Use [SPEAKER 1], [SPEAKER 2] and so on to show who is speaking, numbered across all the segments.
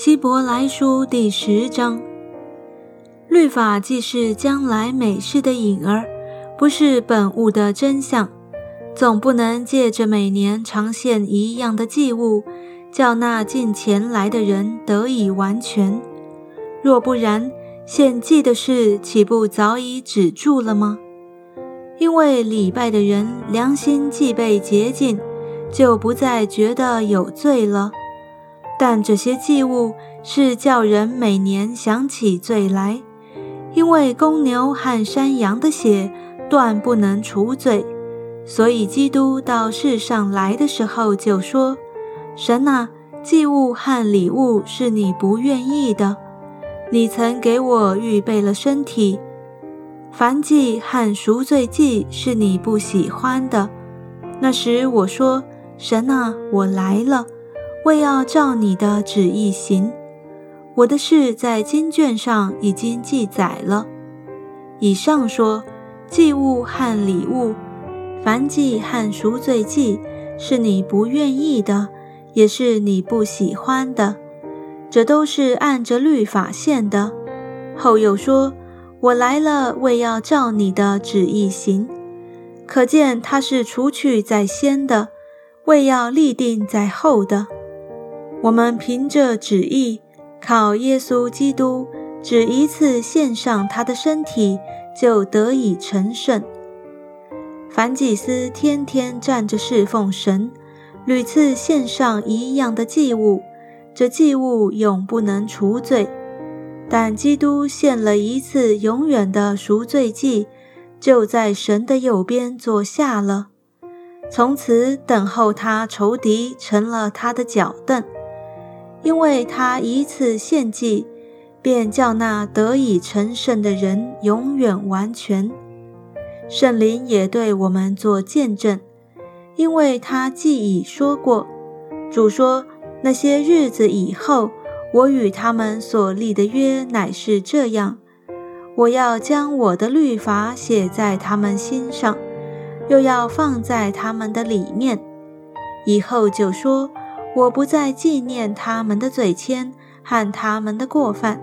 [SPEAKER 1] 希伯来书第十章，律法既是将来美事的影儿，不是本物的真相，总不能借着每年常献一样的祭物，叫那近前来的人得以完全。若不然，献祭的事岂不早已止住了吗？因为礼拜的人良心既被洁净，就不再觉得有罪了。但这些祭物是叫人每年想起罪来，因为公牛和山羊的血断不能除罪，所以基督到世上来的时候就说：“神啊，祭物和礼物是你不愿意的，你曾给我预备了身体；凡祭和赎罪祭是你不喜欢的。那时我说：神啊，我来了。”为要照你的旨意行，我的事在经卷上已经记载了。以上说，祭物和礼物，凡祭和赎罪祭，是你不愿意的，也是你不喜欢的，这都是按着律法献的。后又说，我来了，为要照你的旨意行。可见他是除去在先的，为要立定在后的。我们凭着旨意，靠耶稣基督，只一次献上他的身体，就得以成圣。凡祭司天天站着侍奉神，屡次献上一样的祭物，这祭物永不能除罪。但基督献了一次永远的赎罪祭，就在神的右边坐下了，从此等候他仇敌成了他的脚凳。因为他一次献祭，便叫那得以成圣的人永远完全。圣灵也对我们做见证，因为他既已说过，主说那些日子以后，我与他们所立的约乃是这样：我要将我的律法写在他们心上，又要放在他们的里面。以后就说。我不再纪念他们的罪愆和他们的过犯，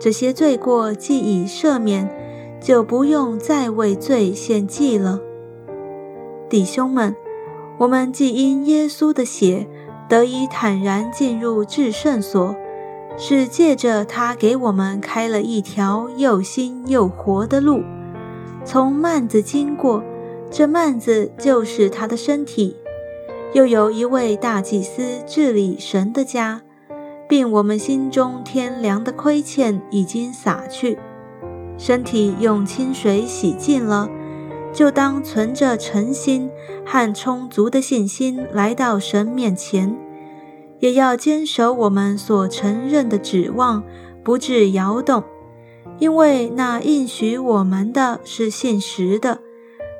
[SPEAKER 1] 这些罪过既已赦免，就不用再为罪献祭了。弟兄们，我们既因耶稣的血得以坦然进入至圣所，是借着他给我们开了一条又新又活的路，从幔子经过，这幔子就是他的身体。又有一位大祭司治理神的家，并我们心中天良的亏欠已经洒去，身体用清水洗净了，就当存着诚心和充足的信心来到神面前，也要坚守我们所承认的指望，不致摇动，因为那应许我们的是信实的，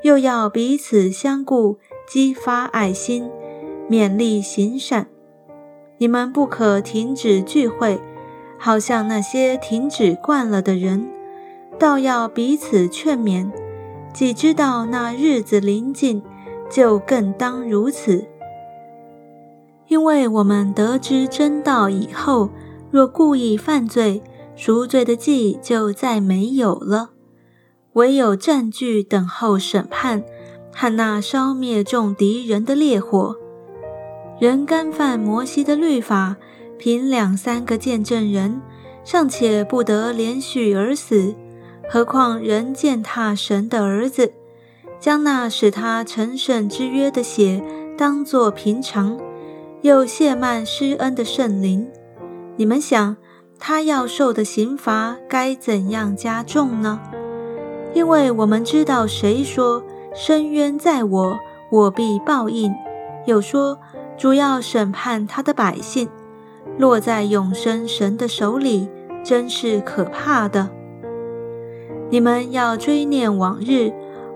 [SPEAKER 1] 又要彼此相顾。激发爱心，勉励行善。你们不可停止聚会，好像那些停止惯了的人，倒要彼此劝勉。既知道那日子临近，就更当如此。因为我们得知真道以后，若故意犯罪，赎罪的祭就再没有了，唯有占据等候审判。和那烧灭众敌人的烈火，人干犯摩西的律法，凭两三个见证人，尚且不得连续而死，何况人践踏神的儿子，将那使他成圣之约的血当作平常，又亵慢施恩的圣灵？你们想，他要受的刑罚该怎样加重呢？因为我们知道，谁说？深渊在我，我必报应。又说，主要审判他的百姓，落在永生神的手里，真是可怕的。你们要追念往日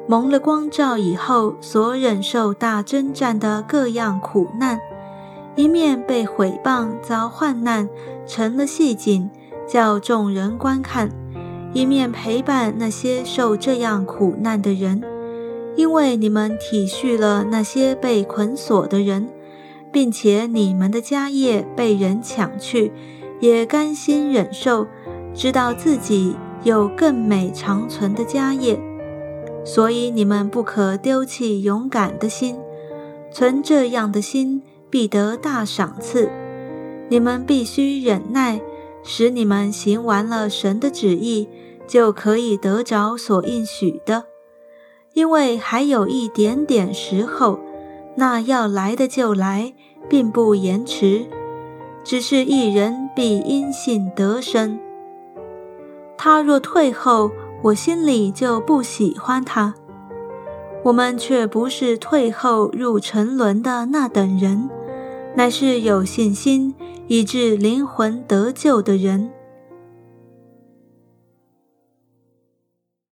[SPEAKER 1] 蒙了光照以后所忍受大征战的各样苦难，一面被毁谤遭患难，成了戏景，叫众人观看；一面陪伴那些受这样苦难的人。因为你们体恤了那些被捆锁的人，并且你们的家业被人抢去，也甘心忍受，知道自己有更美长存的家业。所以你们不可丢弃勇敢的心，存这样的心，必得大赏赐。你们必须忍耐，使你们行完了神的旨意，就可以得着所应许的。因为还有一点点时候，那要来的就来，并不延迟。只是一人必因信得生。他若退后，我心里就不喜欢他。我们却不是退后入沉沦的那等人，乃是有信心以致灵魂得救的人。